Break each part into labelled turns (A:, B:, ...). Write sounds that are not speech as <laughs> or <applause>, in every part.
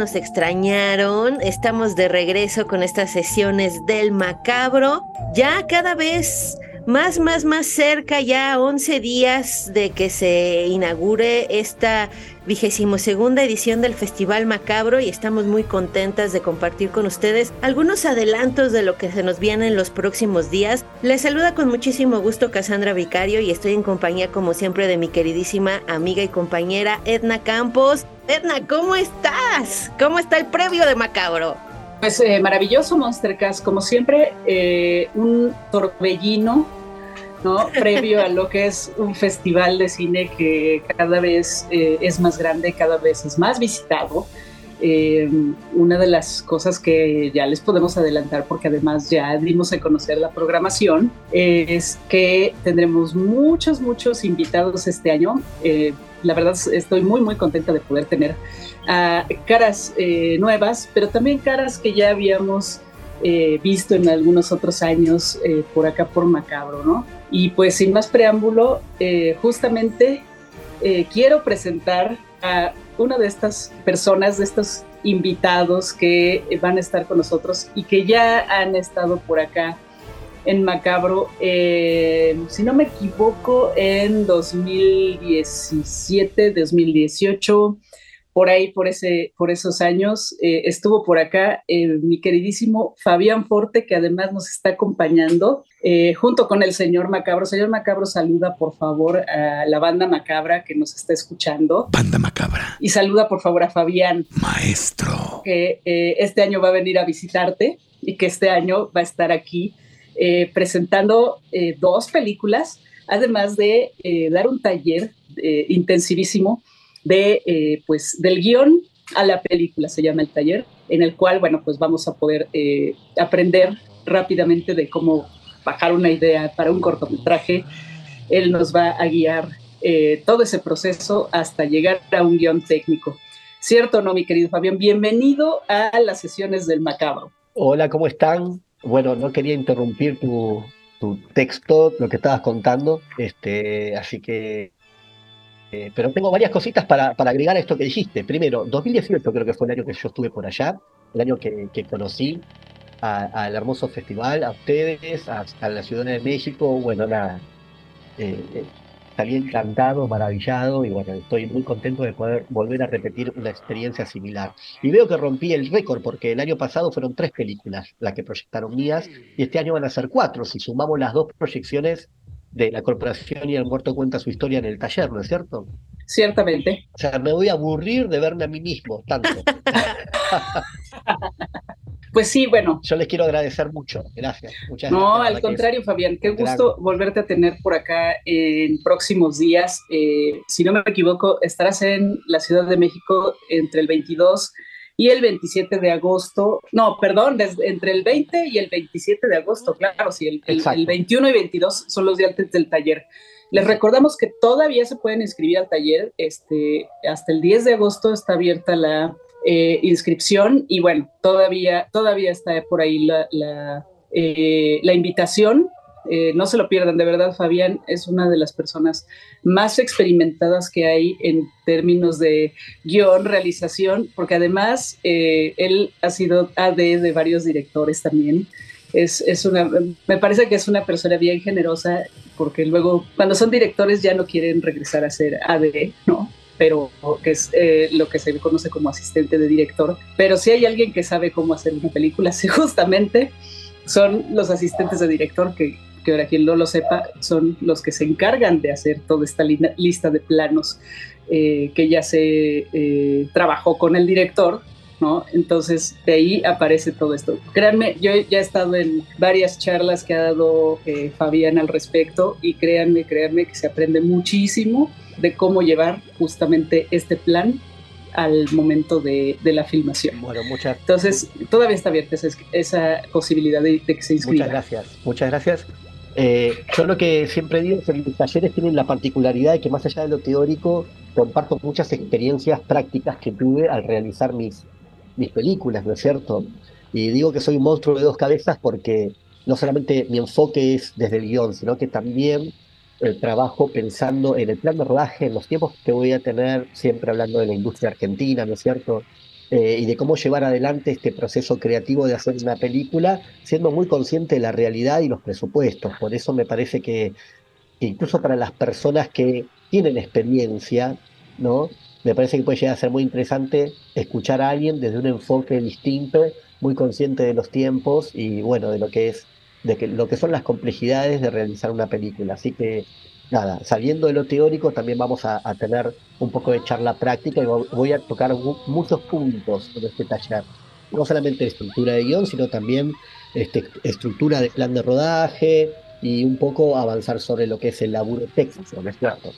A: ¿Nos extrañaron? Estamos de regreso con estas sesiones del Macabro. Ya cada vez más, más, más cerca, ya 11 días de que se inaugure esta vigésimo segunda edición del Festival Macabro y estamos muy contentas de compartir con ustedes algunos adelantos de lo que se nos viene en los próximos días. Les saluda con muchísimo gusto Cassandra Vicario y estoy en compañía como siempre de mi queridísima amiga y compañera Edna Campos. Edna, ¿cómo estás? ¿Cómo está el previo de Macabro?
B: Pues eh, maravilloso Monstercast, como siempre, eh, un torbellino, ¿no? Previo a lo que es un festival de cine que cada vez eh, es más grande, cada vez es más visitado. Eh, una de las cosas que ya les podemos adelantar, porque además ya dimos a conocer la programación, es que tendremos muchos, muchos invitados este año. Eh, la verdad estoy muy, muy contenta de poder tener caras nuevas, pero también caras que ya habíamos eh, visto en algunos otros años eh, por acá por Macabro, ¿no? Y pues sin más preámbulo, eh, justamente quiero presentar a una de estas personas, de estos invitados que van a estar con nosotros y que ya han estado por acá en Macabro, si no me equivoco, en 2017, 2018, por ahí, por, ese, por esos años, eh, estuvo por acá eh, mi queridísimo Fabián Forte, que además nos está acompañando, eh, junto con el señor Macabro. Señor Macabro, saluda por favor a la banda Macabra que nos está escuchando.
C: Banda Macabra.
B: Y saluda por favor a Fabián,
C: Maestro.
B: que eh, este año va a venir a visitarte y que este año va a estar aquí eh, presentando eh, dos películas, además de dar un taller intensivísimo de, eh, pues, del guion a la película, se llama el taller, en el cual, bueno, pues vamos a poder eh, aprender rápidamente de cómo bajar una idea para un cortometraje. Él nos va a guiar eh, todo ese proceso hasta llegar a un guion técnico. ¿Cierto o no, mi querido Fabián? Bienvenido a las sesiones del Macabro.
D: Hola, ¿cómo están? Bueno, no quería interrumpir tu, tu texto, lo que estabas contando, este, así que, eh, pero tengo varias cositas para, para agregar a esto que dijiste. Primero, 2018 creo que fue el año que yo estuve por allá, el año que, que conocí al hermoso festival, a ustedes, a, a la Ciudad de México, bueno, nada, eh, eh, salí encantado, maravillado y bueno, estoy muy contento de poder volver a repetir una experiencia similar. Y veo que rompí el récord porque el año pasado fueron tres películas las que proyectaron mías y este año van a ser cuatro si sumamos las dos proyecciones de la corporación y el muerto cuenta su historia en el taller, ¿no es cierto?
B: Ciertamente.
D: O sea, me voy a aburrir de verme a mí mismo tanto. <laughs>
B: Pues sí, bueno,
D: Yo les quiero agradecer mucho. Gracias. Muchas
B: No,
D: gracias.
B: al contrario, Fabián, qué
D: gran-
B: gusto volverte a tener por acá en próximos días. Eh, si no me equivoco, estarás en la Ciudad de México entre el 22 y el 27 de agosto. No, perdón, desde- entre el 20 y el 27 de agosto, claro, sí, el, el-
D: Exacto.
B: el 21 y 22 son los días antes del taller. Les recordamos que todavía se pueden inscribir al taller. Este, hasta el 10 de agosto está abierta la eh, inscripción y bueno, todavía, todavía está por ahí la, la, eh, la invitación. Eh, no se lo pierdan, de verdad, Fabián es una de las personas más experimentadas que hay en términos de guion, realización, porque además eh, él ha sido AD de varios directores también. Es, es una, me parece que es una persona bien generosa, porque luego cuando son directores ya no quieren regresar a ser AD, ¿no? pero que es eh, lo que se conoce como asistente de director. Pero si hay alguien que sabe cómo hacer una película, <laughs> sí, justamente son los asistentes de director que, que ahora quien no lo sepa, son los que se encargan de hacer toda esta lista de planos eh, que ya se eh, trabajó con el director, ¿no? Entonces de ahí aparece todo esto. Créanme, yo ya he estado en varias charlas que ha dado eh, Fabián al respecto y créanme, créanme que se aprende muchísimo de cómo llevar justamente este plan al momento de, la filmación.
D: Bueno, muchas
B: Entonces, todavía está abierta esa, posibilidad de, que se inscriba.
D: Muchas gracias, muchas gracias. Eh, yo lo que siempre digo es que los talleres tienen la particularidad de que más allá de lo teórico, comparto muchas experiencias prácticas que tuve al realizar mis, mis películas, ¿no es cierto? Y digo que soy un monstruo de dos cabezas porque no solamente mi enfoque es desde el guion, sino que también el trabajo pensando en el plan de rodaje, en los tiempos que voy a tener, siempre hablando de la industria argentina, ¿no es cierto? Eh, y de cómo llevar adelante este proceso creativo de hacer una película, siendo muy consciente de la realidad y los presupuestos. Por eso me parece que, incluso para las personas que tienen experiencia, ¿no? Me parece que puede llegar a ser muy interesante escuchar a alguien desde un enfoque distinto, muy consciente de los tiempos y bueno, de lo que es de que, lo que son las complejidades de realizar una película. Así que, nada, saliendo de lo teórico, también vamos a, tener un poco de charla práctica y voy a tocar muchos puntos en este taller. No solamente estructura de guion, sino también este, estructura de plan de rodaje y un poco avanzar sobre lo que es el laburo técnico, ¿no es cierto?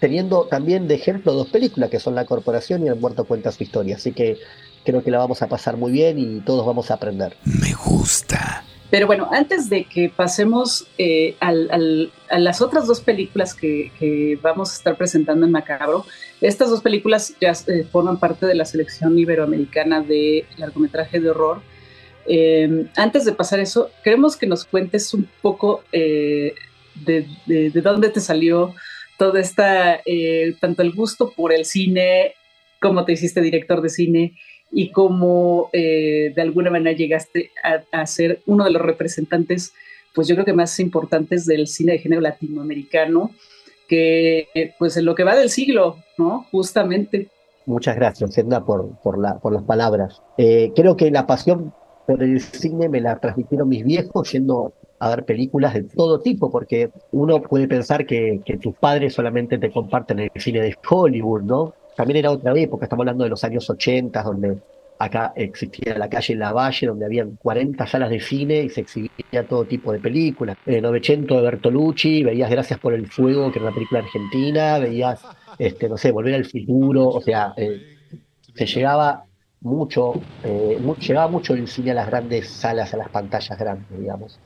D: Teniendo también de ejemplo dos películas que son La Corporación y El Muerto Cuenta su Historia. Así que creo que la vamos a pasar muy bien y todos vamos a aprender.
C: Me gusta.
B: Pero bueno, antes de que pasemos eh, a las otras dos películas que, vamos a estar presentando en Macabro, estas dos películas ya eh, forman parte de la selección iberoamericana de largometraje de horror. Eh, antes de pasar eso, queremos que nos cuentes un poco de, de, dónde te salió toda esta, tanto el gusto por el cine, cómo te hiciste director de cine y cómo eh, de alguna manera llegaste a, ser uno de los representantes, pues yo creo que más importantes del cine de género latinoamericano, que pues en lo que va del siglo, ¿no? Justamente.
D: Muchas gracias, Edna, por, por, la, por las palabras. Eh, creo que la pasión por el cine me la transmitieron mis viejos yendo a ver películas de todo tipo, porque uno puede pensar que, que tus padres solamente te comparten el cine de Hollywood, ¿no? También era otra época, estamos hablando de los años 80, donde acá existía la calle La Valle, donde habían 40 salas de cine y se exhibía todo tipo de películas. El Novecento de Bertolucci, veías Gracias por el Fuego, que era una película argentina, veías, este, no sé, Volver al Futuro, o sea, eh, se llegaba mucho, eh, llegaba mucho el cine a las grandes salas, a las pantallas grandes, digamos.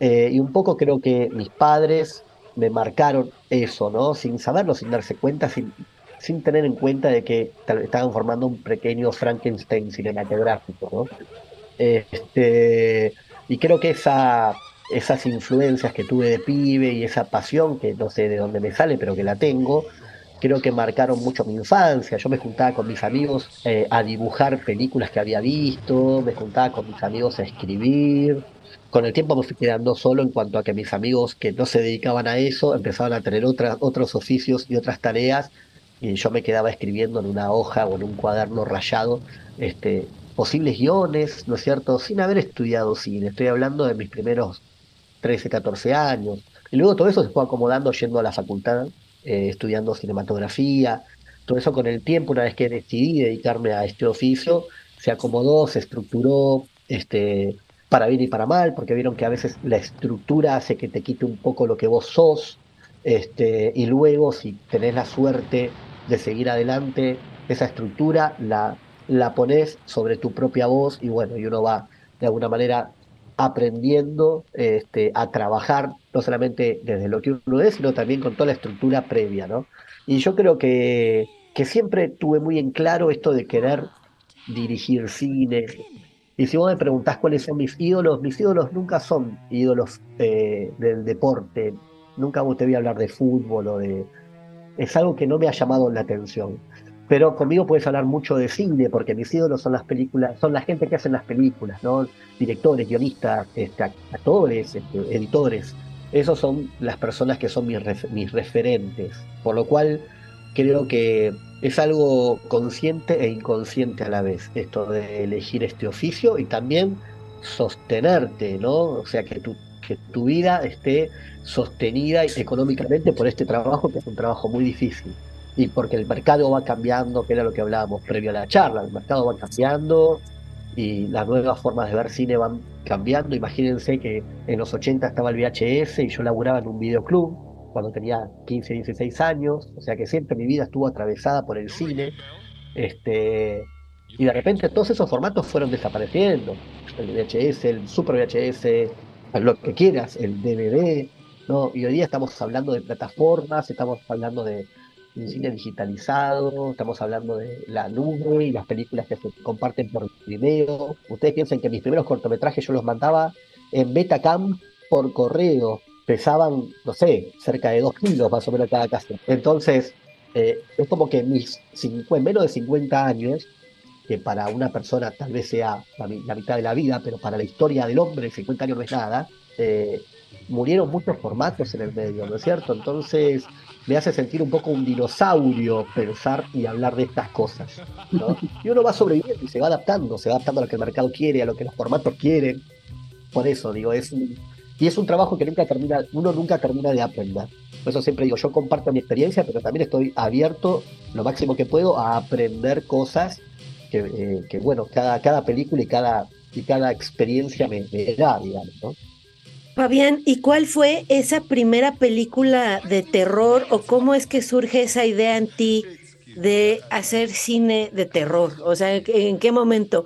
D: Eh, y un poco creo que mis padres me marcaron eso, ¿no? Sin saberlo, sin darse cuenta, sin, sin tener en cuenta de que estaban formando un pequeño Frankenstein cinematográfico, ¿no? Este, y creo que esa, esas influencias que tuve de pibe y esa pasión, que no sé de dónde me sale, pero que la tengo, creo que marcaron mucho mi infancia. Yo me juntaba con mis amigos eh, a dibujar películas que había visto, me juntaba con mis amigos a escribir. Con el tiempo me fui quedando solo en cuanto a que mis amigos que no se dedicaban a eso empezaban a tener otros oficios y otras tareas y yo me quedaba escribiendo en una hoja o en un cuaderno rayado este, posibles guiones, ¿no es cierto? Sin haber estudiado cine. Estoy hablando de mis primeros 13, 14 años. Y luego todo eso se fue acomodando yendo a la facultad, eh, estudiando cinematografía. Todo eso con el tiempo, una vez que decidí dedicarme a este oficio, se acomodó, se estructuró, este, para bien y para mal, porque vieron que a veces la estructura hace que te quite un poco lo que vos sos, este, y luego si tenés la suerte de seguir adelante, esa estructura la, la pones sobre tu propia voz y bueno, y uno va de alguna manera aprendiendo este, a trabajar, no solamente desde lo que uno es, sino también con toda la estructura previa, ¿no? Y yo creo que, que siempre tuve muy en claro esto de querer dirigir cine. Y si vos me preguntás cuáles son mis ídolos, mis ídolos nunca son ídolos eh, del deporte, nunca te voy a hablar de fútbol o de, es algo que no me ha llamado la atención. Pero conmigo puedes hablar mucho de cine, porque mis ídolos son las películas, son la gente que hacen las películas, ¿no? Directores, guionistas, este, actores, este, editores. Esos son las personas que son mis, mis referentes. Por lo cual creo que es algo consciente e inconsciente a la vez, esto de elegir este oficio y también sostenerte, ¿no? O sea, que tu, que tu vida esté sostenida económicamente por este trabajo, que es un trabajo muy difícil. Y porque el mercado va cambiando, que era lo que hablábamos previo a la charla, el mercado va cambiando y las nuevas formas de ver cine van cambiando. Imagínense que en los 80 estaba el VHS y yo laburaba en un videoclub cuando tenía 15, 16 años, o sea que siempre mi vida estuvo atravesada por el cine. Este, y de repente todos esos formatos fueron desapareciendo. El VHS, el Super VHS, lo que quieras, el DVD, ¿no? Y hoy día estamos hablando de plataformas, estamos hablando de, cine digitalizado, estamos hablando de la nube y las películas que se comparten por video. Ustedes piensen que mis primeros cortometrajes yo los mandaba en Betacam por correo, pesaban, no sé, cerca de dos kilos más o menos cada casa. Entonces, eh, es como que mis menos de 50 años, que para una persona tal vez sea la, mitad de la vida, pero para la historia del hombre 50 años no es nada, eh, murieron muchos formatos en el medio, ¿no es cierto? Entonces me hace sentir un poco un dinosaurio pensar y hablar de estas cosas. ¿no? Y uno va sobreviviendo y se va adaptando, se va adaptando a lo que el mercado quiere, a lo que los formatos quieren. Por eso, digo, es y es un trabajo que nunca termina, uno nunca termina de aprender. Por eso siempre digo, yo comparto mi experiencia, pero también estoy abierto lo máximo que puedo a aprender cosas que, eh, bueno, cada, cada película y cada, y cada experiencia me, da, digamos, ¿no?
A: Fabián, ¿y cuál fue esa primera película de terror o cómo es que surge esa idea en ti de hacer cine de terror? O sea, ¿en qué momento?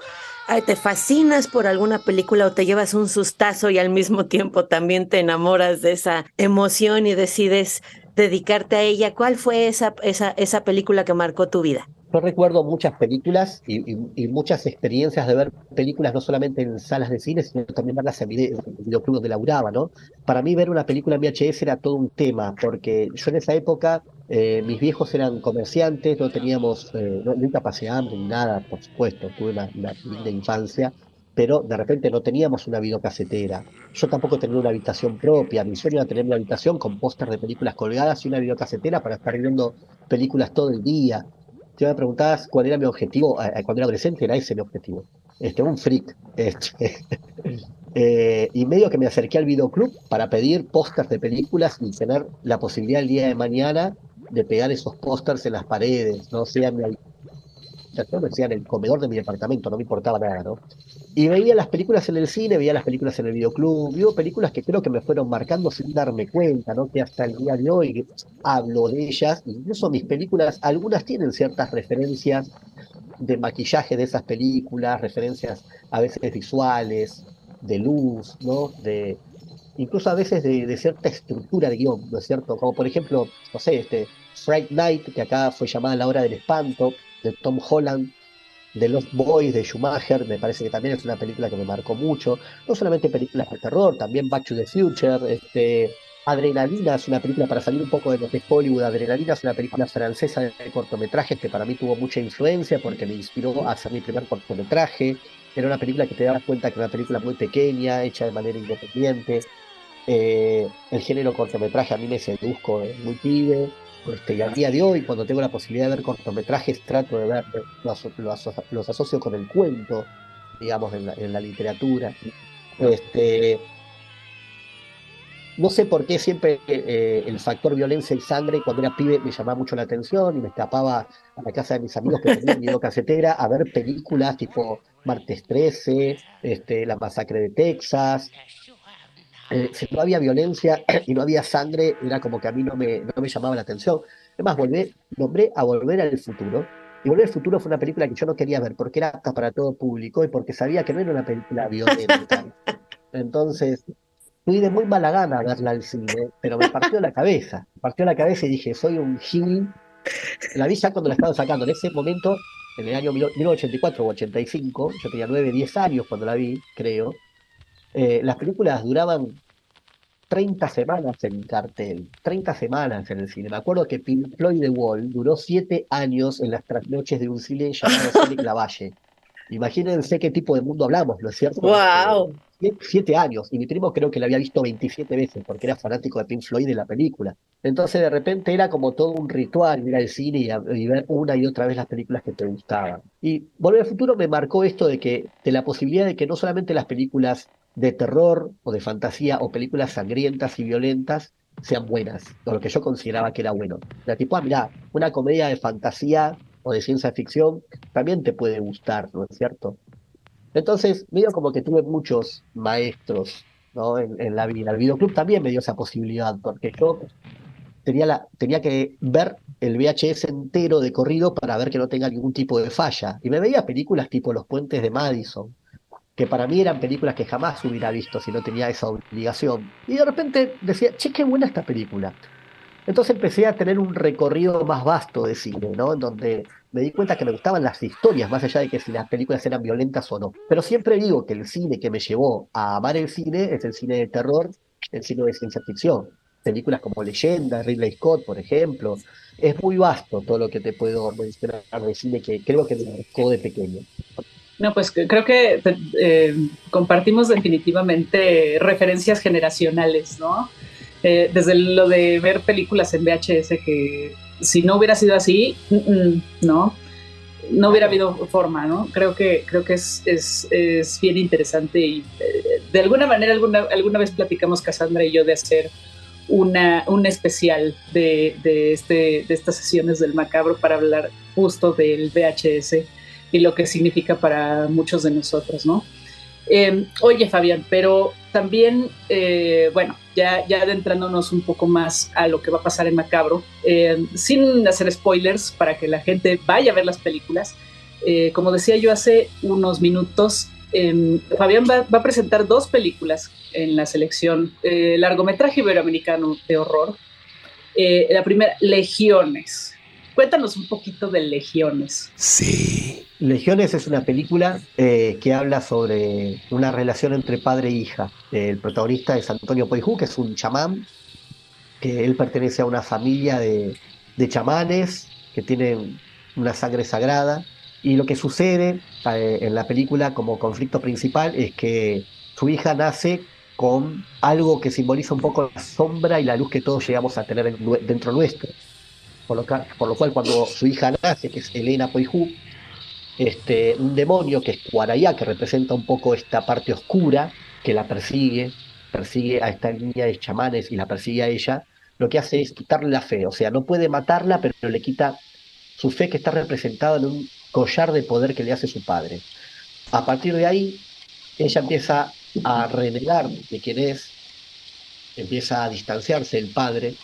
A: ¿Te fascinas por alguna película o te llevas un sustazo y al mismo tiempo también te enamoras de esa emoción y decides dedicarte a ella? ¿Cuál fue esa, esa, esa película que marcó tu vida?
D: Yo recuerdo muchas películas y, muchas experiencias de ver películas no solamente en salas de cine, sino también verlas en, video, en videoclub donde laburaba, ¿no? Para mí ver una película en VHS era todo un tema, porque yo en esa época, eh, mis viejos eran comerciantes, no teníamos, eh, nunca pasé hambre ni nada, por supuesto, tuve una, una linda infancia, pero de repente no teníamos una videocasetera. Yo tampoco tenía una habitación propia. Mi sueño era tener una habitación con póster de películas colgadas y una videocasetera para estar viendo películas todo el día si me preguntabas cuál era mi objetivo cuando era adolescente, era ese mi objetivo. Este, un freak. Este, <laughs> eh, y medio que me acerqué al videoclub para pedir pósters de películas y tener la posibilidad el día de mañana de pegar esos pósters en las paredes, no sea en mi decía en el comedor de mi departamento, no me importaba nada, ¿no? Y veía las películas en el cine, veía las películas en el videoclub, vio películas que creo que me fueron marcando sin darme cuenta, ¿no? Que hasta el día de hoy hablo de ellas, incluso mis películas, algunas tienen ciertas referencias de maquillaje de esas películas, referencias a veces visuales, de luz, ¿no? De, incluso a veces de, cierta estructura de guion, ¿no es cierto? Como por ejemplo, no sé, este Fright Night, que acá fue llamada La Hora del Espanto, de Tom Holland, de Los Boys, de Schumacher, me parece que también es una película que me marcó mucho. No solamente películas de terror, también Back to the Future, este, Adrenalina es una película para salir un poco de lo que es Hollywood. Adrenalina es una película francesa de cortometrajes que para mí tuvo mucha influencia porque me inspiró a hacer mi primer cortometraje. Era una película que te das cuenta que era una película muy pequeña, hecha de manera independiente. Eh, el género cortometraje a mí me seduzco muy pibe. Este, y al día de hoy, cuando tengo la posibilidad de ver cortometrajes, trato de ver, los, asocio con el cuento, digamos, en la, literatura. Este, no sé por qué siempre eh, el factor violencia y sangre, cuando era pibe, me llamaba mucho la atención y me escapaba a la casa de mis amigos que tenían miedo <laughs> casetera a ver películas tipo Martes 13, este, La Masacre de Texas, eh, si no había violencia <clears throat> y no había sangre, era como que a mí no me, no me llamaba la atención. Además, volvé, nombré a Volver al Futuro. Y Volver al Futuro fue una película que yo no quería ver porque era apta para todo público y porque sabía que no era una película violenta. Entonces, fui de muy mala gana a verla al cine, pero me partió la cabeza. Me partió la cabeza y dije, soy un gil. La vi ya cuando la estaba sacando. En ese momento, en el año 1984 o 85, yo tenía 9, 10 años cuando la vi, creo eh, las películas duraban 30 semanas en cartel, 30 semanas en el cine. Me acuerdo que Pink Floyd The Wall duró 7 años en las trasnoches de un cine llamado Sonic Lavalle. <laughs> Imagínense qué tipo de mundo hablamos, ¿no es cierto?
A: ¡Wow!
D: siete años y mi primo creo que la había visto 27 veces porque era fanático de Pink Floyd de la película. Entonces de repente era como todo un ritual ir al cine y, ver una y otra vez las películas que te gustaban. Y Volver al Futuro me marcó esto de que de la posibilidad de que no solamente las películas de terror o de fantasía o películas sangrientas y violentas sean buenas, o lo que yo consideraba que era bueno. La tipo, ah, mira, una comedia de fantasía o de ciencia ficción también te puede gustar, ¿no es cierto? Entonces, medio como que tuve muchos maestros ¿no? en, la vida. El videoclub también me dio esa posibilidad, porque yo tenía, la, tenía que ver el VHS entero de corrido para ver que no tenga ningún tipo de falla. Y me veía películas tipo Los Puentes de Madison, que para mí eran películas que jamás hubiera visto si no tenía esa obligación. Y de repente decía, che, qué buena esta película. Entonces empecé a tener un recorrido más vasto de cine, ¿no? En donde me di cuenta que me gustaban las historias, más allá de que si las películas eran violentas o no. Pero siempre digo que el cine que me llevó a amar el cine es el cine de terror, el cine de ciencia ficción. Películas como Leyenda, Ridley Scott, por ejemplo. Es muy vasto todo lo que te puedo mencionar de cine que creo que me marcó de pequeño.
B: No, pues creo que eh, compartimos definitivamente referencias generacionales, ¿no? Eh, desde lo de ver películas en VHS, que si no hubiera sido así, no, no hubiera habido forma, ¿no? Creo que, creo que es, es, es bien interesante y eh, de alguna manera alguna, alguna vez platicamos Cassandra y yo de hacer una, un especial de, de, este, de estas sesiones del macabro para hablar justo del VHS y lo que significa para muchos de nosotros, ¿no? Em, oye, Fabián, pero también, eh, bueno, ya, ya adentrándonos un poco más a lo que va a pasar en Macabro, em, sin hacer spoilers para que la gente vaya a ver las películas, eh, como decía yo hace unos minutos, em, Fabián va, va, a presentar dos películas en la selección, eh, largometraje iberoamericano de horror. la primera, Legiones. Cuéntanos un poquito de Legiones.
C: Sí.
D: Legiones es una película eh, que habla sobre una relación entre padre e hija. El protagonista es Antonio Poijú, que es un chamán, que él pertenece a una familia de, chamanes que tienen una sangre sagrada. Y lo que sucede eh, en la película como conflicto principal es que su hija nace con algo que simboliza un poco la sombra y la luz que todos llegamos a tener dentro nuestro por lo, cual cuando su hija nace, que es Elena Poijú, este, un demonio que es Cuarayá, que representa un poco esta parte oscura que la persigue, persigue a esta niña de chamanes y la persigue a ella, lo que hace es quitarle la fe, o sea, no puede matarla, pero le quita su fe que está representada en un collar de poder que le hace su padre. A partir de ahí, ella empieza a renegar de quién es, empieza a distanciarse del padre,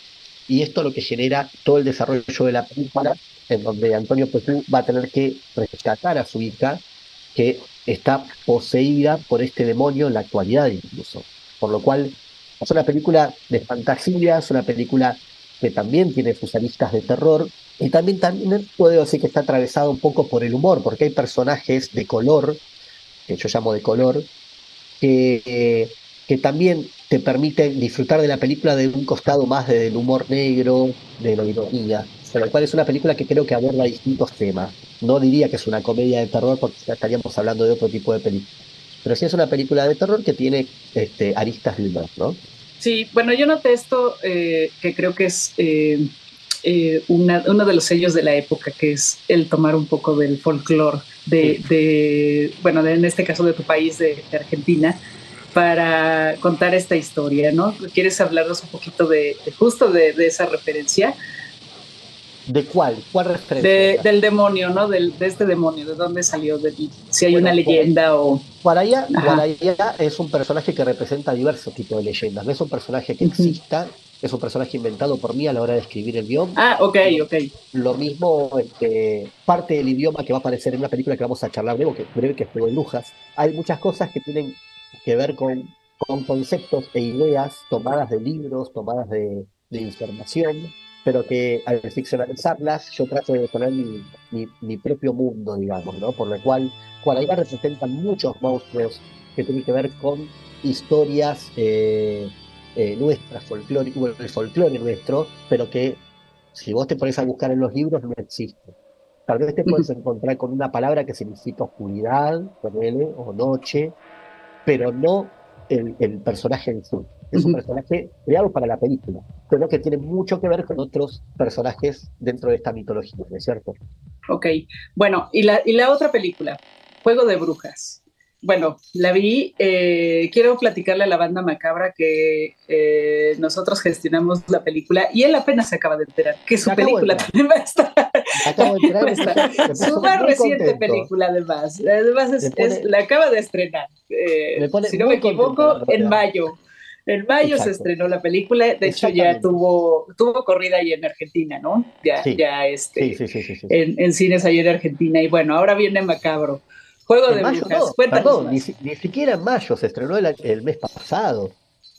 D: y esto lo que genera todo el desarrollo de la película, en donde Antonio Petú va a tener que rescatar a su hija, que está poseída por este demonio en la actualidad incluso. Por lo cual es una película de fantasía, es una película que también tiene sus aristas de terror, y también, también puedo decir que está atravesado un poco por el humor, porque hay personajes de color, que yo llamo de color, que, eh, que también te permite disfrutar de la película de un costado más del humor negro, de la ironía, con lo cual es una película que creo que aborda distintos temas. No diría que es una comedia de terror porque estaríamos hablando de otro tipo de película. Pero sí es una película de terror que tiene este, aristas de humor, ¿no?
B: Sí, bueno, yo noté esto eh, que creo que es eh, eh, uno de los sellos de la época, que es el tomar un poco del folclore de, bueno, en este caso de tu país, de Argentina, para contar esta historia, ¿no? ¿Quieres hablarnos un poquito de, justo de, esa referencia?
D: ¿De cuál? ¿Cuál referencia?
B: del demonio, ¿no? Del, de este demonio, ¿de dónde salió? De, si hay una leyenda o...
D: Guaraya, es un personaje que representa diversos tipos de leyendas. No es un personaje que exista, es un personaje inventado por mí a la hora de escribir el guion.
B: Ah, ok, ok.
D: Lo mismo, este, parte del idioma que va a aparecer en una película que vamos a charlar luego, que breve que es Juego de Lujas. Hay muchas cosas que tienen que ver con, con conceptos e ideas tomadas de libros, tomadas de, información, pero que al ficcionalizarlas yo trato de poner mi, mi, propio mundo, digamos, ¿no? Por lo cual, ahí representan muchos monstruos que tienen que ver con historias eh, eh, nuestras, folclóricas, el folclore nuestro, pero que si vos te pones a buscar en los libros no existe. Tal vez te puedes encontrar con una palabra que significa oscuridad, o noche, pero no el, el personaje en sí. Es un personaje creado para la película, pero que tiene mucho que ver con otros personajes dentro de esta mitología, ¿no es cierto?
B: Ok, bueno, y la, y la otra película, Juego de Brujas bueno, la vi. Eh, quiero platicarle a la banda macabra que eh, nosotros gestionamos la película y él apenas se acaba de enterar que su película <laughs> también va a estar. Acabo de enterar, su más reciente película, además. Además, es, la acaba de estrenar. Eh, si no me equivoco, en mayo. En mayo se estrenó la película, de hecho ya tuvo, tuvo corrida ahí en Argentina, ¿no? Ya, ya este, sí, sí, en, en, cines ahí en Argentina. Y bueno, ahora viene Macabro. Juego de mayo,
D: perdón, ni, siquiera en mayo, se estrenó el, mes pasado.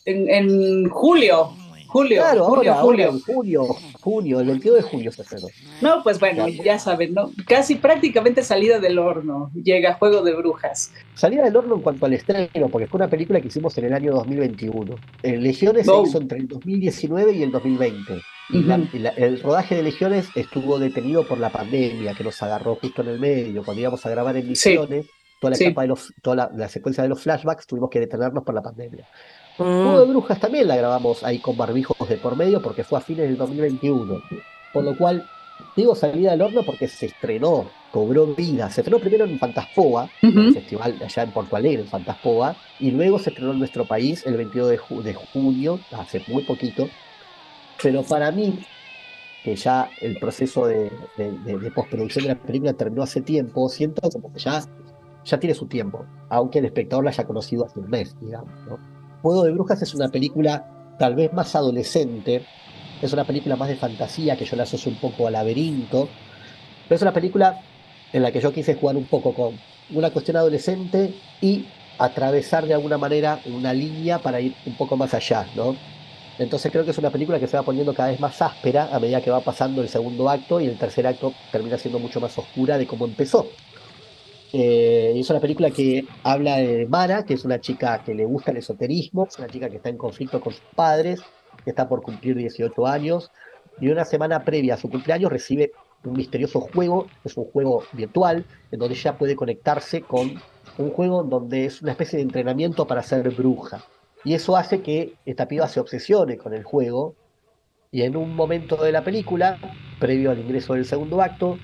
B: En, julio. Julio,
D: claro, julio, ahora, julio. Ahora, junio, junio, el 22 de julio se estrenó.
B: No, pues bueno, ya saben, ¿no? Casi prácticamente salida del horno llega Juego de Brujas.
D: Salida del horno en cuanto al estreno, porque fue una película que hicimos en el año 2021. En Legiones se hizo entre el 2019 y el 2020 el rodaje de Legiones estuvo detenido por la pandemia que nos agarró justo en el medio. Cuando íbamos a grabar en Misiones, toda, la, de los, toda la, secuencia de los flashbacks tuvimos que detenernos por la pandemia. Mm. de Brujas también la grabamos ahí con barbijos de por medio porque fue a fines del 2021. Por lo cual, digo salida del horno porque se estrenó, cobró vida. Se estrenó primero en Fantaspoa, en el festival allá en Porto Alegre, en Fantaspoa, y luego se estrenó en nuestro país el 22 de, de junio, hace muy poquito, pero para mí, que ya el proceso de, postproducción de la película terminó hace tiempo, siento como que ya, ya tiene su tiempo, aunque el espectador la haya conocido hace un mes, digamos. ¿no? Juego de Brujas es una película tal vez más adolescente, es una película más de fantasía, que yo la asocio un poco a laberinto, pero es una película en la que yo quise jugar un poco con una cuestión adolescente y atravesar de alguna manera una línea para ir un poco más allá, ¿no? Entonces creo que es una película que se va poniendo cada vez más áspera a medida que va pasando el segundo acto y el tercer acto termina siendo mucho más oscura de cómo empezó. Eh, es una película que habla de Mara, que es una chica que le gusta el esoterismo, es una chica que está en conflicto con sus padres, que está por cumplir 18 años, y una semana previa a su cumpleaños recibe un misterioso juego, es un juego virtual, en donde ella puede conectarse con un juego donde es una especie de entrenamiento para ser bruja. Y eso hace que esta piba se obsesione con el juego. Y en un momento de la película, previo al ingreso del segundo acto,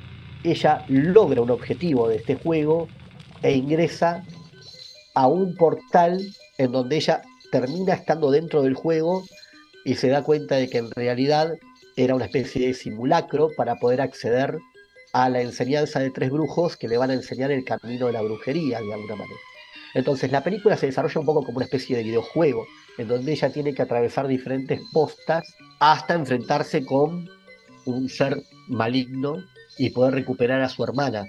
D: ella logra un objetivo de este juego e ingresa a un portal en donde ella termina estando dentro del juego y se da cuenta de que en realidad era una especie de simulacro para poder acceder a la enseñanza de tres brujos que le van a enseñar el camino de la brujería de alguna manera. Entonces la película se desarrolla un poco como una especie de videojuego, en donde ella tiene que atravesar diferentes postas hasta enfrentarse con un ser maligno y poder recuperar a su hermana,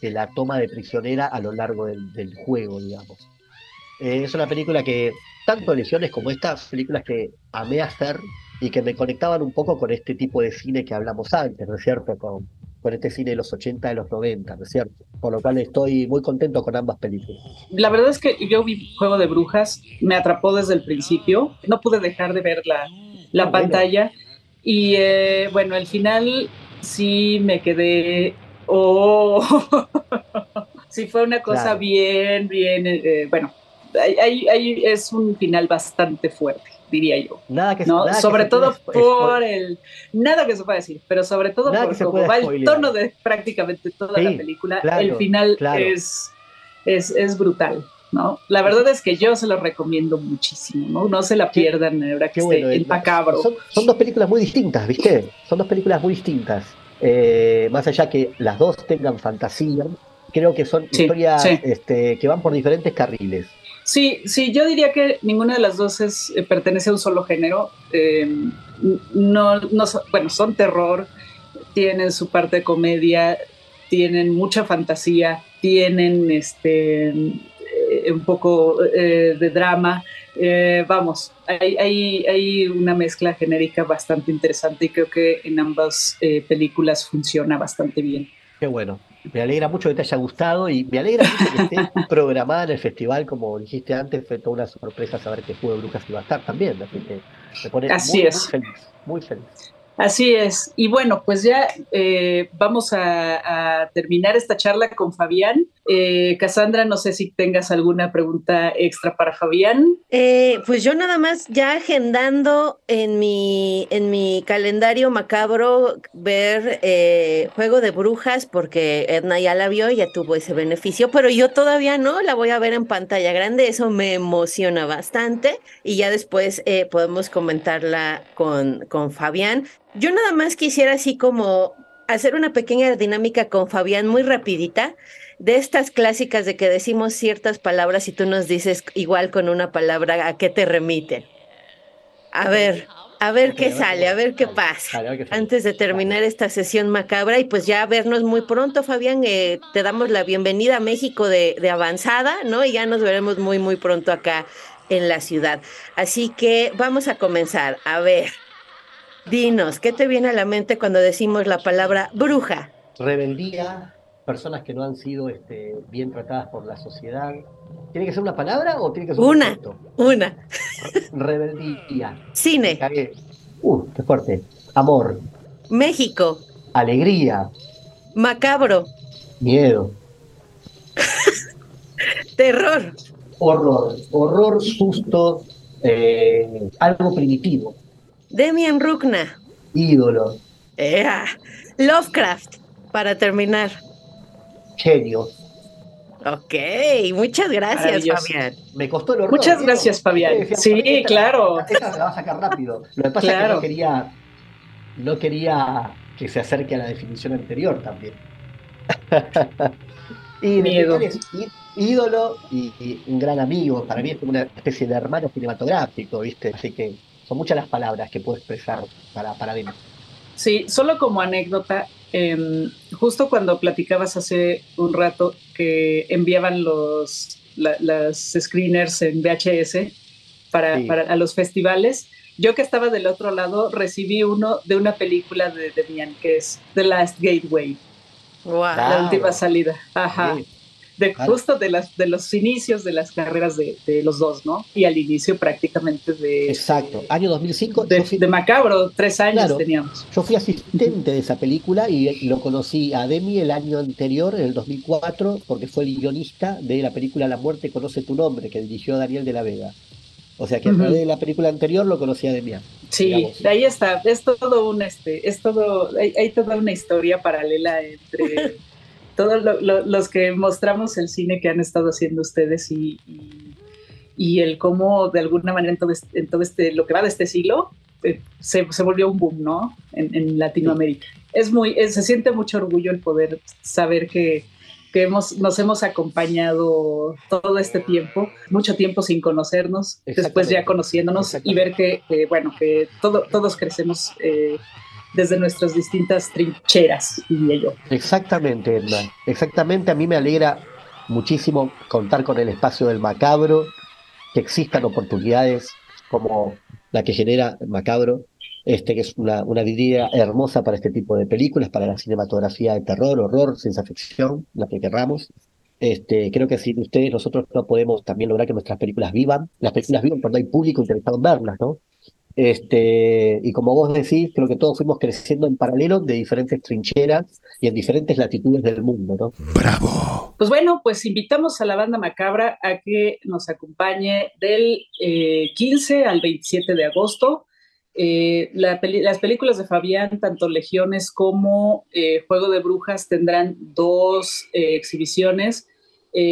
D: que la toma de prisionera a lo largo del, juego, digamos. Eh, es una película que, tanto Legiones como estas películas que amé hacer y que me conectaban un poco con este tipo de cine que hablamos antes, ¿no es cierto? Con, con este cine de los 80, de los 90, ¿no es cierto? Por lo cual estoy muy contento con ambas películas.
B: La verdad es que yo vi Juego de Brujas, me atrapó desde el principio, no pude dejar de ver la, la ah, pantalla y eh, bueno, al final sí me quedé, oh, <laughs> sí fue una cosa bien, bien, eh, bueno, ahí, ahí es un final bastante fuerte diría yo. Nada que ¿no? Sobre todo por el. Nada que se pueda decir, pero sobre todo por cómo va el tono de prácticamente toda la película. el final es, es, es, brutal. ¿No? La verdad es que yo se lo recomiendo muchísimo, ¿no? No se la pierdan ahora que esté el macabro.
D: Son, dos películas muy distintas, ¿viste? Son dos películas muy distintas. Eh, más allá que las dos tengan fantasía, creo que son historias Este, que van por diferentes carriles.
B: Sí, sí, yo diría que ninguna de las dos es, eh, pertenece a un solo género. Eh, no, no, bueno, son terror, tienen su parte de comedia, tienen mucha fantasía, tienen este eh, un poco de drama. vamos, hay, hay, hay, una mezcla genérica bastante interesante y creo que en ambas películas funciona bastante bien.
D: Qué bueno. Me alegra mucho que te haya gustado y me alegra mucho que esté <laughs> programada en el festival, como dijiste antes, fue toda una sorpresa saber que Juego de Brujas iba a estar también. Así que me pone
B: Así
D: muy,
B: es.
D: feliz, muy feliz.
B: Así es. Y bueno, pues ya eh, vamos a, terminar esta charla con Fabián. Eh, Cassandra, no sé si tengas alguna pregunta extra para Fabián.
A: Eh, pues yo nada más ya agendando en mi, en mi calendario macabro ver Juego de Brujas, porque Edna ya la vio y ya tuvo ese beneficio, pero yo todavía no, la voy a ver en pantalla grande, eso me emociona bastante y ya después podemos comentarla con, con Fabián. Yo nada más quisiera así como hacer una pequeña dinámica con Fabián muy rapidita de estas clásicas de que decimos ciertas palabras y tú nos dices igual con una palabra a qué te remiten. A ver, a ver qué sale, a ver qué pasa. Antes de terminar esta sesión macabra y pues ya vernos muy pronto, Fabián, eh, te damos la bienvenida a México de, de avanzada, ¿no? Y ya nos veremos muy, muy pronto acá en la ciudad. Así que vamos a comenzar. A ver, Dinos, ¿qué te viene a la mente cuando decimos la palabra bruja?
D: Rebeldía, personas que no han sido este, bien tratadas por la sociedad. ¿Tiene que ser una palabra o tiene que ser
A: una? una.
D: Rebeldía.
A: Cine.
D: Uh, qué fuerte. Amor.
A: México.
D: Alegría.
A: Macabro.
D: Miedo. <laughs>
A: Terror.
D: Horror. Horror, susto, eh, algo primitivo.
A: Demian Rukna.
D: Ídolo.
A: Lovecraft, para terminar.
D: Genio.
A: Ok, muchas gracias, Fabián.
D: Me costó el
B: Muchas gracias, Fabián. Sí, claro.
D: Esa la va a sacar rápido. Lo que pasa es que no quería, no quería que se acerque a la definición anterior también. <laughs> y Miedo. ídolo y, y, un gran amigo. Para mí es como una especie de hermano cinematográfico, ¿viste? Así que son muchas las palabras que puedo expresar para, para
B: Sí, solo como anécdota, em, justo cuando platicabas hace un rato que enviaban los las screeners en VHS para, para, a los festivales, yo que estaba del otro lado recibí uno de una película de Demian que es The Last Gateway. Wow. La última salida. Ajá de, justo de, las, de los inicios de las carreras de, los dos, ¿no? Y al inicio prácticamente de...
D: Exacto, año 2005.
B: De, Macabro, tres años teníamos.
D: Yo fui asistente de esa película y lo conocí a Demi el año anterior, en el 2004, porque fue el guionista de la película La muerte conoce tu nombre, que dirigió Daniel de la Vega. O sea que a través de la película anterior lo conocía a Demian.
B: Sí, ahí está, es todo un este, es todo, hay toda una historia paralela entre <laughs> todos los que mostramos el cine que han estado haciendo ustedes y, y, el cómo de alguna manera en todo, este, en todo este, lo que va de este siglo eh, se, se, volvió un boom, ¿no? En, en Latinoamérica. Es muy, se siente mucho orgullo el poder saber que, que hemos, nos hemos acompañado todo este tiempo, mucho tiempo sin conocernos, después ya conociéndonos y ver que, bueno, que todo, todos crecemos eh, desde nuestras distintas trincheras, diría yo.
D: Exactamente, Edna. Exactamente, a mí me alegra muchísimo contar con el espacio del macabro, que existan oportunidades como la que genera Macabro, este, que es una, una hermosa para este tipo de películas, para la cinematografía de terror, horror, ciencia ficción, la que querramos. Este, creo que sin ustedes nosotros no podemos también lograr que nuestras películas vivan. Las películas vivan cuando hay público interesado en verlas, ¿no? Este, y como vos decís, creo que todos fuimos creciendo en paralelo de diferentes trincheras y en diferentes latitudes del mundo, ¿no?
C: ¡Bravo!
B: Pues bueno, pues invitamos a la banda Macabra a que nos acompañe del 15 eh, al 27 de agosto. Eh, las películas de Fabián, tanto Legiones como eh, Juego de Brujas, tendrán dos exhibiciones.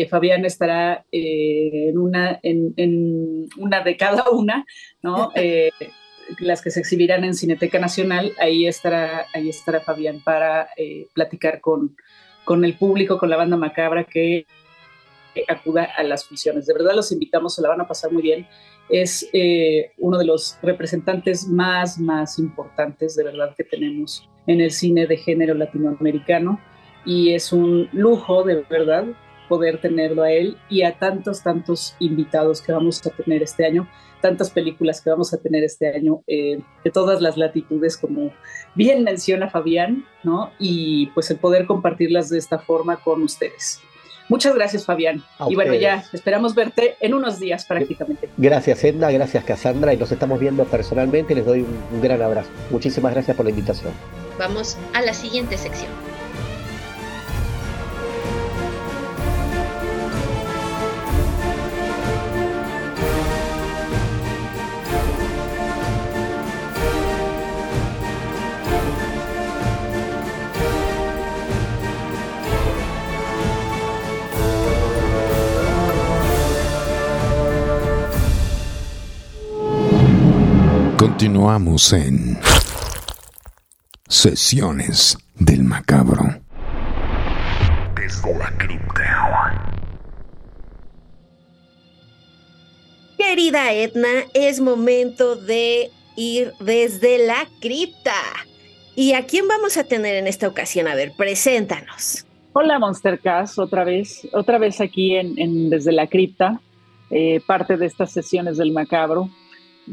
B: Fabián estará en, una, en, una de cada una, ¿no? <laughs> las que se exhibirán en Cineteca Nacional, ahí estará, ahí estará Fabián para platicar con, con el público, con la banda macabra que acuda a las funciones. De verdad los invitamos, se la van a pasar muy bien. Es eh, uno de los representantes más, más importantes de verdad que tenemos en el cine de género latinoamericano y es un lujo de verdad poder tenerlo a él y a tantos, tantos invitados que vamos a tener este año, tantas películas que vamos a tener este año eh, de todas las latitudes, como bien menciona Fabián, ¿no? Y pues el poder compartirlas de esta forma con ustedes. Muchas gracias, Fabián. y bueno, ya esperamos verte en unos días prácticamente.
D: Gracias, Edna, gracias, Cassandra, y nos estamos viendo personalmente. Les doy un gran abrazo. Muchísimas gracias por la invitación.
A: Vamos a la siguiente sección.
C: Continuamos en Sesiones del Macabro. Desde la cripta.
A: Querida Edna, es momento de ir desde la cripta. ¿Y a quién vamos a tener en esta ocasión? A ver, preséntanos.
B: Hola Monstercast, otra vez, otra vez aquí en, Desde la Cripta, eh, parte de estas sesiones del macabro.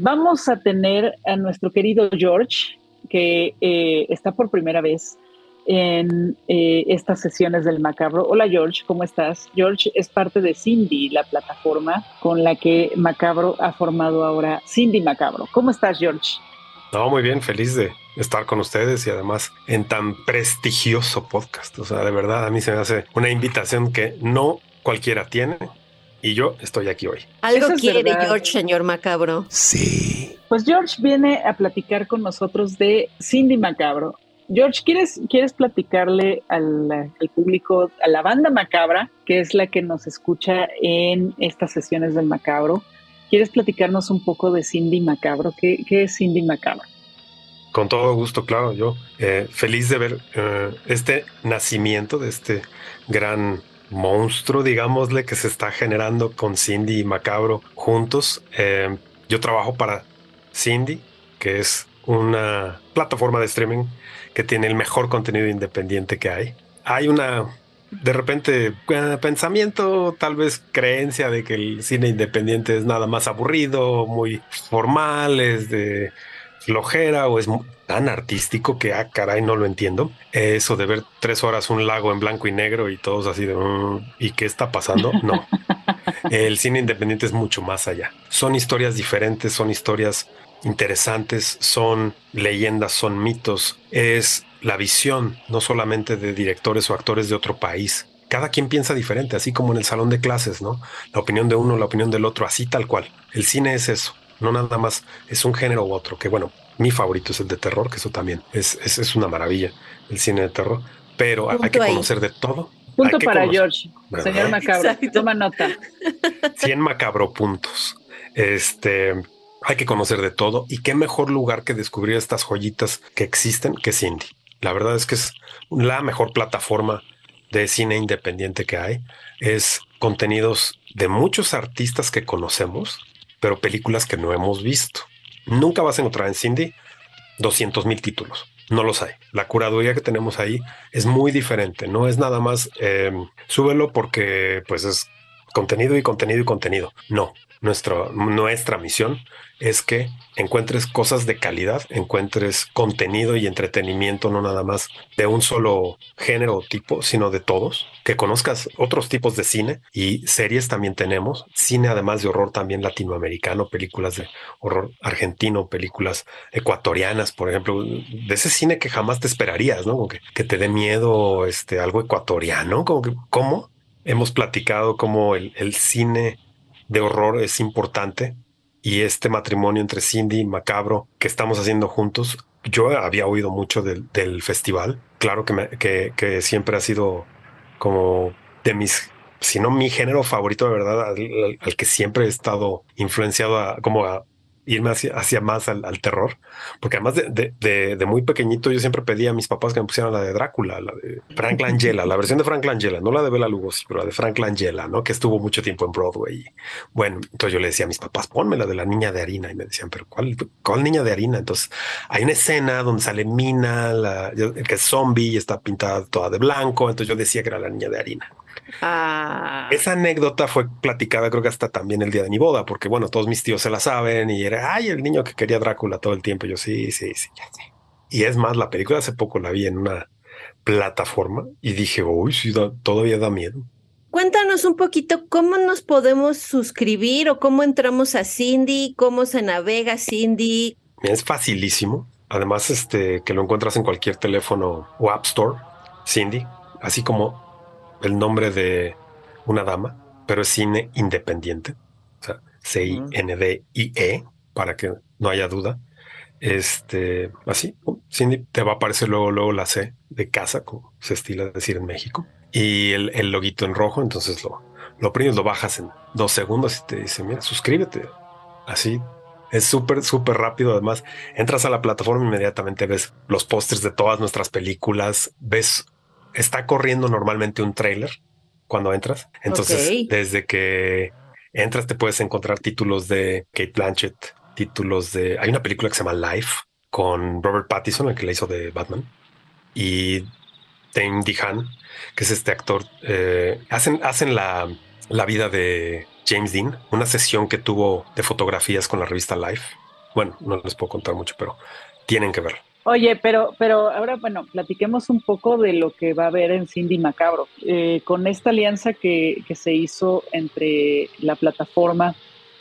B: Vamos a tener a nuestro querido George, que eh, está por primera vez en eh, estas sesiones del Macabro. Hola George, ¿cómo estás? George es parte de Cindy, la plataforma con la que Macabro ha formado ahora Cindy Macabro. ¿Cómo estás George?
E: No, muy bien, feliz de estar con ustedes y además en tan prestigioso podcast. O sea, de verdad, a mí se me hace una invitación que no cualquiera tiene y yo estoy aquí hoy.
A: Algo quiere George, señor Macabro.
C: Sí.
B: Pues George viene a platicar con nosotros de Cindy Macabro. George, ¿quieres, ¿quieres platicarle al, público, a la banda macabra, que es la que nos escucha en estas sesiones del macabro? ¿Quieres platicarnos un poco de Cindy Macabro? ¿Qué, es Cindy Macabro?
E: Con todo gusto, claro. Yo eh, feliz de ver eh, este nacimiento de este gran monstruo, digámosle, que se está generando con Cindy y Macabro juntos. Eh, yo trabajo para Cindy, que es una plataforma de streaming que tiene el mejor contenido independiente que hay. Hay una, de repente, eh, pensamiento, tal vez creencia de que el cine independiente es nada más aburrido, muy formal, es de flojera o es tan artístico que, ah, caray, no lo entiendo. Eso de ver tres horas un lago en blanco y negro y todos así de, mm, ¿y qué está pasando? No. <laughs> El cine independiente es mucho más allá. Son historias diferentes, son historias interesantes, son leyendas, son mitos. Es la visión no solamente de directores o actores de otro país. Cada quien piensa diferente, así como en el salón de clases, ¿no? La opinión de uno, la opinión del otro, así tal cual. El cine es eso no nada más es un género u otro, que bueno, mi favorito es el de terror, que eso también es, es, una maravilla, el cine de terror, pero hay que conocer de todo.
B: Punto para George, señor Macabro, toma nota. <laughs>
E: 100 macabro puntos. Este, hay que conocer de todo y qué mejor lugar que descubrir estas joyitas que existen que Cindy. La verdad es que es la mejor plataforma de cine independiente que hay. Es contenidos de muchos artistas que conocemos, pero películas que no hemos visto. Nunca vas a encontrar en Cindy 200 mil títulos. No los hay. La curaduría que tenemos ahí es muy diferente. No es nada más eh, súbelo porque pues es contenido y contenido y contenido. No, nuestra, misión es que encuentres cosas de calidad, encuentres contenido y entretenimiento, no nada más de un solo género o tipo, sino de todos, que conozcas otros tipos de cine y series también tenemos, cine además de horror también latinoamericano, películas de horror argentino, películas ecuatorianas, por ejemplo, de ese cine que jamás te esperarías, ¿no? que, que te dé miedo, este, algo ecuatoriano, como ¿cómo? Hemos platicado cómo el, el cine de horror es importante y este matrimonio entre Cindy y Macabro que estamos haciendo juntos, yo había oído mucho del, festival. Claro que, que, siempre ha sido como de mis, si no mi género favorito de verdad, al, al que siempre he estado influenciado a, como a irme hacia, más al, terror, porque además de, muy pequeñito yo siempre pedía a mis papás que me pusieran la de Drácula, la de Frank Langella, la versión de Frank Langella, no la de Bela Lugosi, pero la de Frank Langella, ¿no? Que estuvo mucho tiempo en Broadway. bueno, entonces yo le decía a mis papás, ponme la de la niña de harina y me decían, pero ¿cuál, cuál niña de harina? Entonces hay una escena donde sale Mina, la, que es zombie y está pintada toda de blanco, entonces yo decía que era la niña de harina.
A: Ah.
E: Esa anécdota fue platicada, creo que hasta también el día de mi boda, porque bueno, todos mis tíos se la saben y era, ay, el niño que quería Drácula todo el tiempo. yo sí, sí, sí, ya sé. Y es más, la película hace poco la vi en una plataforma y dije, uy, sí, todavía da miedo.
A: cuéntanos un poquito cómo nos podemos suscribir o cómo entramos a Cindy, cómo se navega Cindy.
E: Es facilísimo. Además, este, que lo encuentras en cualquier teléfono o App Store, Cindy, así como el nombre de una dama, pero es cine independiente. O sea, C-I-N-D-I-E, para que no haya duda. Este, así, Cindy, te va a aparecer luego, luego la C de casa, como se estila decir en México, y el, el loguito en rojo. Entonces lo, lo oprimes, lo bajas en dos segundos y te dice, mira, suscríbete. Así es súper, súper rápido. Además, entras a la plataforma inmediatamente ves los pósters de todas nuestras películas, ves, está corriendo normalmente un trailer cuando entras. Entonces, desde que entras te puedes encontrar títulos de Kate Blanchett, títulos de... Hay una película que se llama Life con Robert Pattinson, el que le hizo de Batman, y Dane DeHaan, que es este actor. Eh, hacen, hacen la, la vida de James Dean, una sesión que tuvo de fotografías con la revista Life. Bueno, no les puedo contar mucho, pero tienen que verlo.
B: Oye, pero, pero ahora, bueno, platiquemos un poco de lo que va a haber en Cindy Macabro. Eh, con esta alianza que, que, se hizo entre la plataforma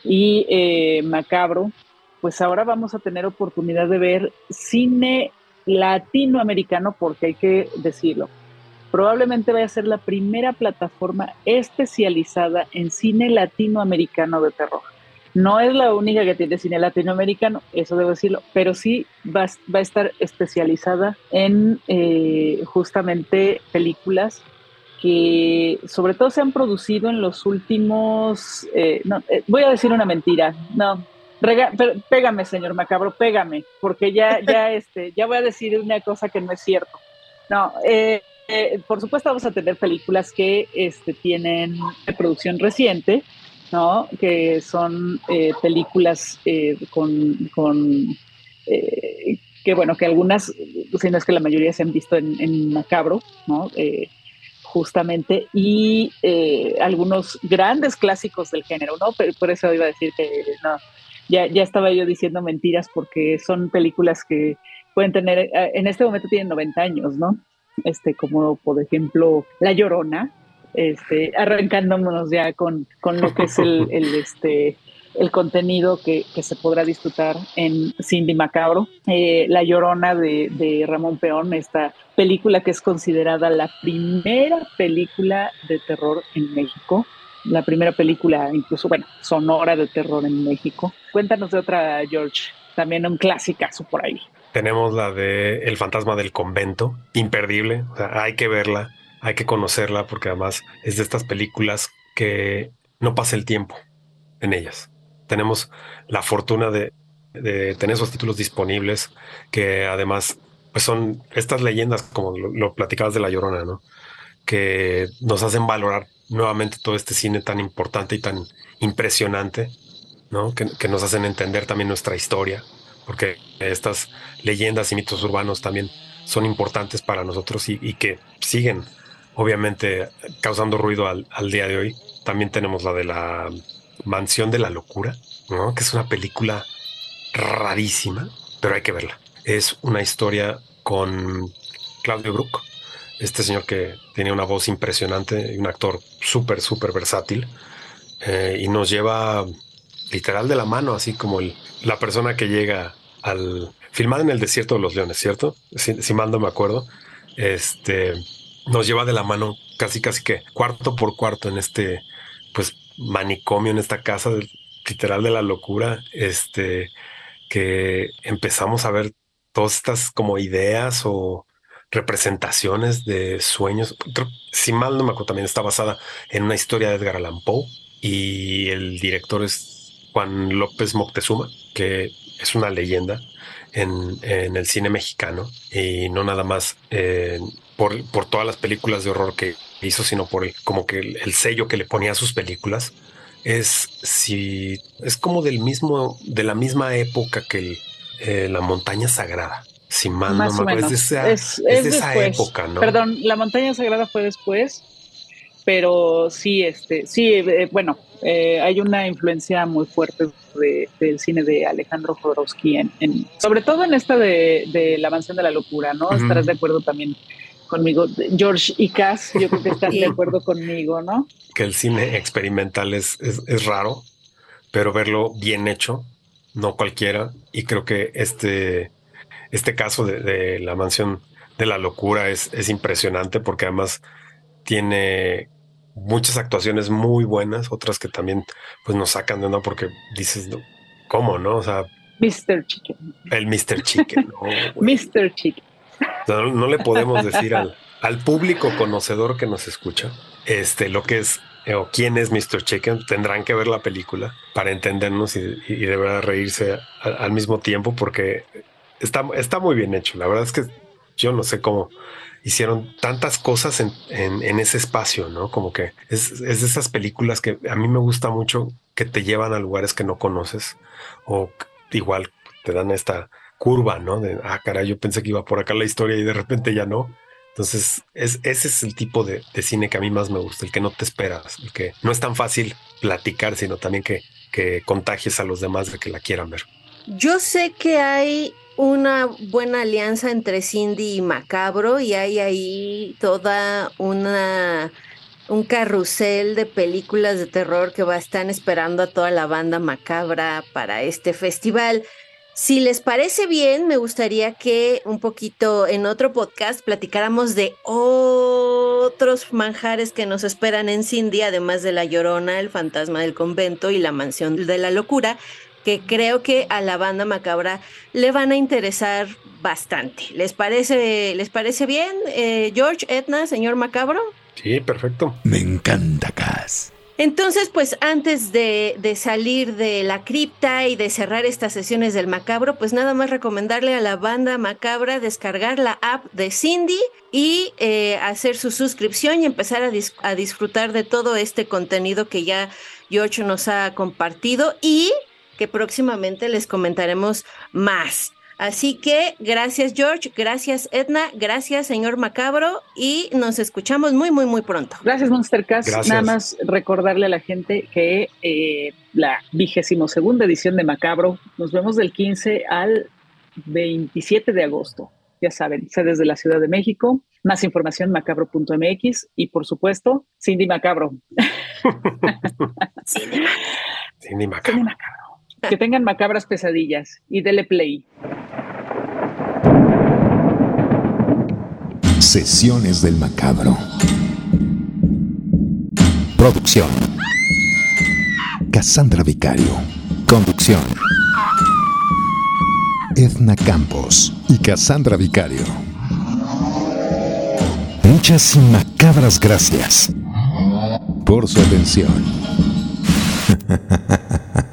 B: y eh, Macabro, pues ahora vamos a tener oportunidad de ver cine latinoamericano, porque hay que decirlo probablemente vaya a ser la primera plataforma especializada en cine latinoamericano de terror. No es la única que tiene cine latinoamericano, eso debo decirlo, pero sí va, a estar especializada en eh, justamente películas que sobre todo se han producido en los últimos, eh, no, eh, voy a decir una mentira, no, pégame señor Macabro, pégame, porque ya, ya, <laughs> este, ya voy a decir una cosa que no es cierto. No, eh, eh, por supuesto vamos a tener películas que este, tienen producción reciente, ¿no? Que son eh, películas eh, con, con que bueno, que algunas, si no es que la mayoría se han visto en, Macabro, ¿no? justamente, y algunos grandes clásicos del género, ¿no? Pero por eso iba a decir que no, ya, ya estaba yo diciendo mentiras porque son películas que pueden tener, en este momento tienen 90 años, ¿no? este, como por ejemplo La Llorona, este, arrancándonos ya con, con lo que es el, <laughs> el este, el contenido que, que, se podrá disfrutar en Cindy Macabro. Eh, la Llorona de, de, Ramón Peón, esta película que es considerada la primera película de terror en México, la primera película incluso, bueno, sonora de terror en México. Cuéntanos de otra, George, también un clásicazo por ahí.
E: Tenemos la de El fantasma del convento, imperdible, o sea, hay que verla, hay que conocerla porque además es de estas películas que no pasa el tiempo en ellas. Tenemos la fortuna de, tener esos títulos disponibles que además pues son estas leyendas como lo, platicabas de La Llorona, ¿no? Que nos hacen valorar nuevamente todo este cine tan importante y tan impresionante, ¿no? que nos hacen entender también nuestra historia porque estas leyendas y mitos urbanos también son importantes para nosotros y, que siguen obviamente causando ruido al, día de hoy. También tenemos la de la Mansión de la Locura, que es una película rarísima, pero hay que verla. Es una historia con Claudio Brook, este señor que tiene una voz impresionante y un actor súper, súper versátil, eh, y nos lleva literal de la mano, así como el, la persona que llega al filmar en el desierto de los leones, ¿cierto? Si, mal no me acuerdo, este nos lleva de la mano casi casi que cuarto por cuarto en este pues manicomio en esta casa literal de la locura, este que empezamos a ver todas estas como ideas o representaciones de sueños. Si mal no me acuerdo, también está basada en una historia de Edgar Allan Poe y el director es Juan López Moctezuma, que es una leyenda en, el cine mexicano y no nada más por, por, todas las películas de horror que hizo, sino por el, como que el, sello que le ponía a sus películas. Es si es como del mismo, de la misma época que eh, la montaña sagrada. Si mal no me acuerdo, es de esa, época, ¿no?
B: Perdón, la montaña sagrada fue después, pero sí, este, sí, eh, bueno, hay una influencia muy fuerte del cine de Alejandro Jodorowsky, en, sobre todo en esta de, La mansión de la locura, ¿no? Estarás de acuerdo también conmigo. George y Cass, yo creo que están de acuerdo conmigo, ¿no?
E: Que el cine experimental es, es, raro, pero verlo bien hecho, no cualquiera. Y creo que este, este caso de, la mansión de la locura es, es impresionante porque además tiene muchas actuaciones muy buenas, otras que también pues nos sacan de no porque dices, ¿cómo, no? O sea,
B: Mr. Chicken.
E: El Mr. Chicken. <laughs>
B: Mr. Chicken.
E: No, le podemos decir al, público conocedor que nos escucha este, lo que es eh, o quién es Mr. Chicken. Tendrán que ver la película para entendernos y, y de verdad reírse al, mismo tiempo porque está, está muy bien hecho. La verdad es que yo no sé cómo hicieron tantas cosas en, en, ese espacio, ¿no? Como que es, es, de esas películas que a mí me gusta mucho que te llevan a lugares que no conoces o igual te dan esta curva, ¿no? De, ah, caray, yo pensé que iba por acá la historia y de repente ya no. Entonces, es, ese es el tipo de, cine que a mí más me gusta, el que no te esperas, el que no es tan fácil platicar, sino también que, que contagies a los demás de que la quieran ver.
A: Yo sé que hay una buena alianza entre Cindy y Macabro y hay ahí toda una un carrusel de películas de terror que va a estar esperando a toda la banda macabra para este festival. Si les parece bien, me gustaría que un poquito en otro podcast platicáramos de otros manjares que nos esperan en Cindy, además de La Llorona, El Fantasma del Convento y La Mansión de la Locura, que creo que a la banda macabra le van a interesar bastante. ¿Les parece, les parece bien, eh, George, Edna, señor Macabro?
E: Sí, perfecto.
C: Me encanta, Cass.
A: Entonces, pues antes de, salir de la cripta y de cerrar estas sesiones del macabro, pues nada más recomendarle a la banda macabra descargar la app de Cindy y eh, hacer su suscripción y empezar a, disfrutar de todo este contenido que ya George nos ha compartido y que próximamente les comentaremos más. Así que gracias George, gracias Edna, gracias señor Macabro y nos escuchamos muy, muy, muy pronto.
B: Gracias Monster Cast. Nada más recordarle a la gente que eh, la vigésimo segunda edición de Macabro, nos vemos del 15 al 27 de agosto. Ya saben, sedes de la Ciudad de México. Más información macabro.mx y por supuesto, Cindy Macabro. <laughs>
E: Cindy Macabro. Cindy Macabro.
B: Que tengan macabras pesadillas y dele play.
C: Sesiones del Macabro. Producción. Cassandra Vicario. Conducción. Edna Campos y Cassandra Vicario. Muchas y macabras gracias por su atención. <laughs>